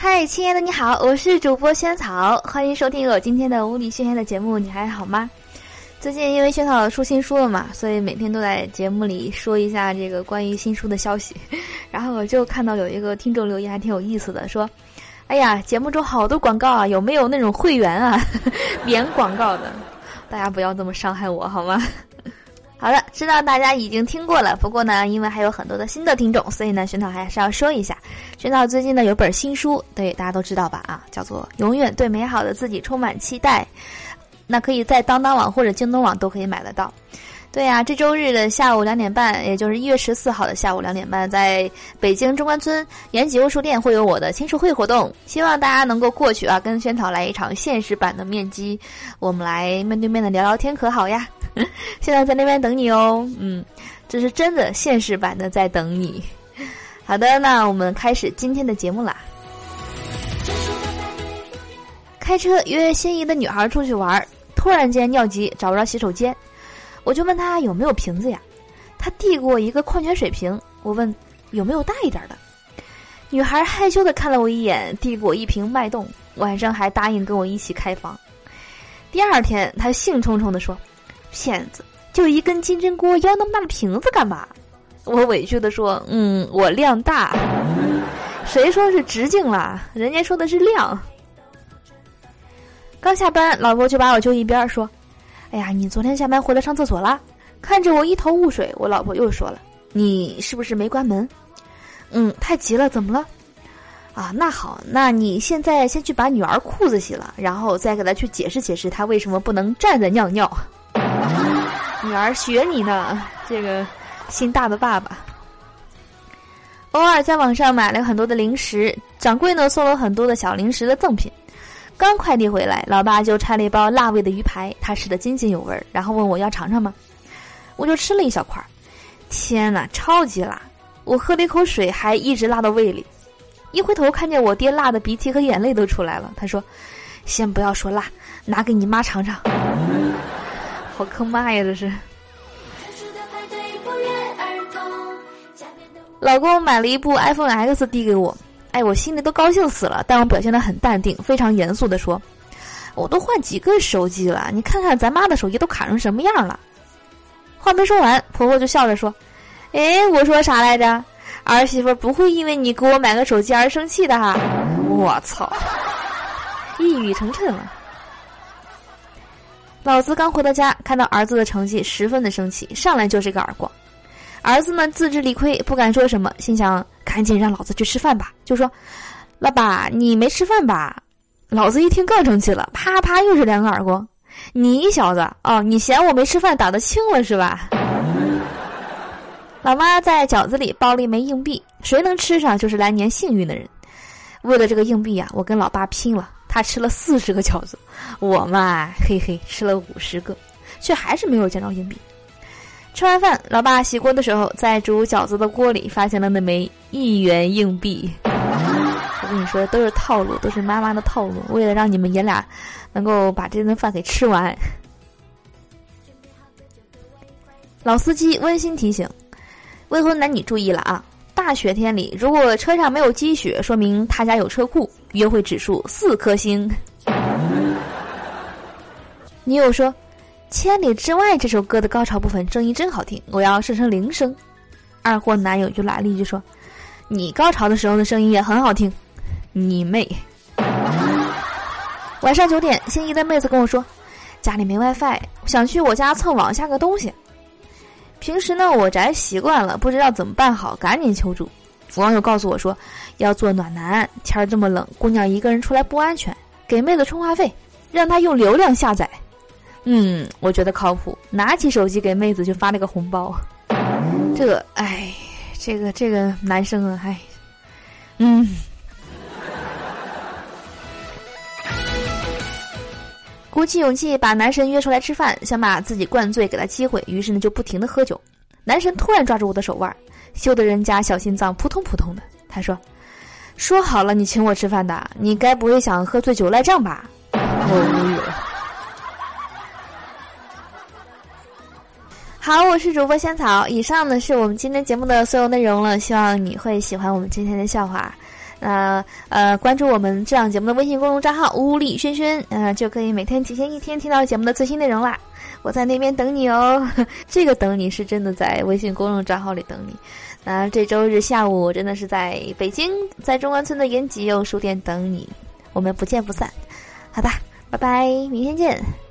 嗨，亲爱的，你好，我是主播萱草，欢迎收听我今天的无理宣言的节目。你还好吗？最近因为萱草出新书了嘛，所以每天都在节目里说一下这个关于新书的消息。然后我就看到有一个听众留言还挺有意思的，说：“哎呀，节目中好多广告啊，有没有那种会员啊，免广告的？大家不要这么伤害我好吗？”知道大家已经听过了，不过呢，因为还有很多的新的听众，所以呢，玄草还是要说一下，玄草最近呢有本新书，对大家都知道吧？啊，叫做《永远对美好的自己充满期待》，那可以在当当网或者京东网都可以买得到。对呀，这周日的下午两点半，也就是一月十四号的下午两点半，在北京中关村延吉欧书店会有我的签售会活动，希望大家能够过去啊，跟萱草来一场现实版的面基，我们来面对面的聊聊天，可好呀？现在在那边等你哦，嗯，这是真的现实版的在等你。好的，那我们开始今天的节目啦。开车约心仪的女孩出去玩，突然间尿急找不着洗手间。我就问他有没有瓶子呀，他递过一个矿泉水瓶。我问有没有大一点的，女孩害羞的看了我一眼，递过一瓶脉动。晚上还答应跟我一起开房。第二天，她兴冲冲的说：“骗子，就一根金针菇，要那么大的瓶子干嘛？”我委屈的说：“嗯，我量大。谁说是直径啦？人家说的是量。”刚下班，老婆就把我揪一边说。哎呀，你昨天下班回来上厕所啦？看着我一头雾水，我老婆又说了：“你是不是没关门？”嗯，太急了，怎么了？啊，那好，那你现在先去把女儿裤子洗了，然后再给她去解释解释，她为什么不能站着尿尿。女儿学你呢，这个心大的爸爸。偶尔在网上买了很多的零食，掌柜呢送了很多的小零食的赠品。刚快递回来，老爸就拆了一包辣味的鱼排，他吃的津津有味，然后问我要尝尝吗？我就吃了一小块，天哪，超级辣！我喝了一口水，还一直辣到胃里。一回头看见我爹辣的鼻涕和眼泪都出来了，他说：“先不要说辣，拿给你妈尝尝。”好坑妈呀，这是！老公买了一部 iPhone X 递给我。哎，我心里都高兴死了，但我表现的很淡定，非常严肃的说：“我都换几个手机了，你看看咱妈的手机都卡成什么样了。”话没说完，婆婆就笑着说：“哎，我说啥来着？儿媳妇不会因为你给我买个手机而生气的哈！”我操，一语成谶了。老子刚回到家，看到儿子的成绩，十分的生气，上来就是个耳光。儿子呢，自知理亏，不敢说什么，心想。赶紧让老子去吃饭吧！就说，老爸，你没吃饭吧？老子一听更生气了，啪啪又是两个耳光。你小子哦，你嫌我没吃饭打得轻了是吧？老妈在饺子里包了一枚硬币，谁能吃上就是来年幸运的人。为了这个硬币呀，我跟老爸拼了。他吃了四十个饺子，我嘛，嘿嘿，吃了五十个，却还是没有见到硬币。吃完饭，老爸洗锅的时候，在煮饺子的锅里发现了那枚一元硬币。我跟你说，都是套路，都是妈妈的套路，为了让你们爷俩能够把这顿饭给吃完。老司机温馨提醒：未婚男女注意了啊！大雪天里，如果车上没有积雪，说明他家有车库，约会指数四颗星。女友说。《千里之外》这首歌的高潮部分声音真好听，我要设成铃声。二货男友就来了一句说：“你高潮的时候的声音也很好听。”你妹！晚上九点，心仪的妹子跟我说：“家里没 WiFi，想去我家蹭网下个东西。”平时呢，我宅习惯了，不知道怎么办好，赶紧求助。网友告诉我说：“要做暖男，天儿这么冷，姑娘一个人出来不安全，给妹子充话费，让她用流量下载。”嗯，我觉得靠谱。拿起手机给妹子就发了个红包，这个哎，这个这个男生啊，哎，嗯。鼓起勇气把男神约出来吃饭，想把自己灌醉给他机会，于是呢就不停的喝酒。男神突然抓住我的手腕，羞得人家小心脏扑通扑通的。他说：“说好了你请我吃饭的，你该不会想喝醉酒赖账吧？”我无语。好，我是主播仙草。以上呢是我们今天节目的所有内容了，希望你会喜欢我们今天的笑话。那呃，关注我们这档节目的微信公众账号“屋里轩轩”，嗯，就可以每天提前一天听到节目的最新内容啦。我在那边等你哦，这个等你是真的在微信公众账号里等你。那这周日下午，我真的是在北京，在中关村的延吉有书店等你，我们不见不散。好吧，拜拜，明天见。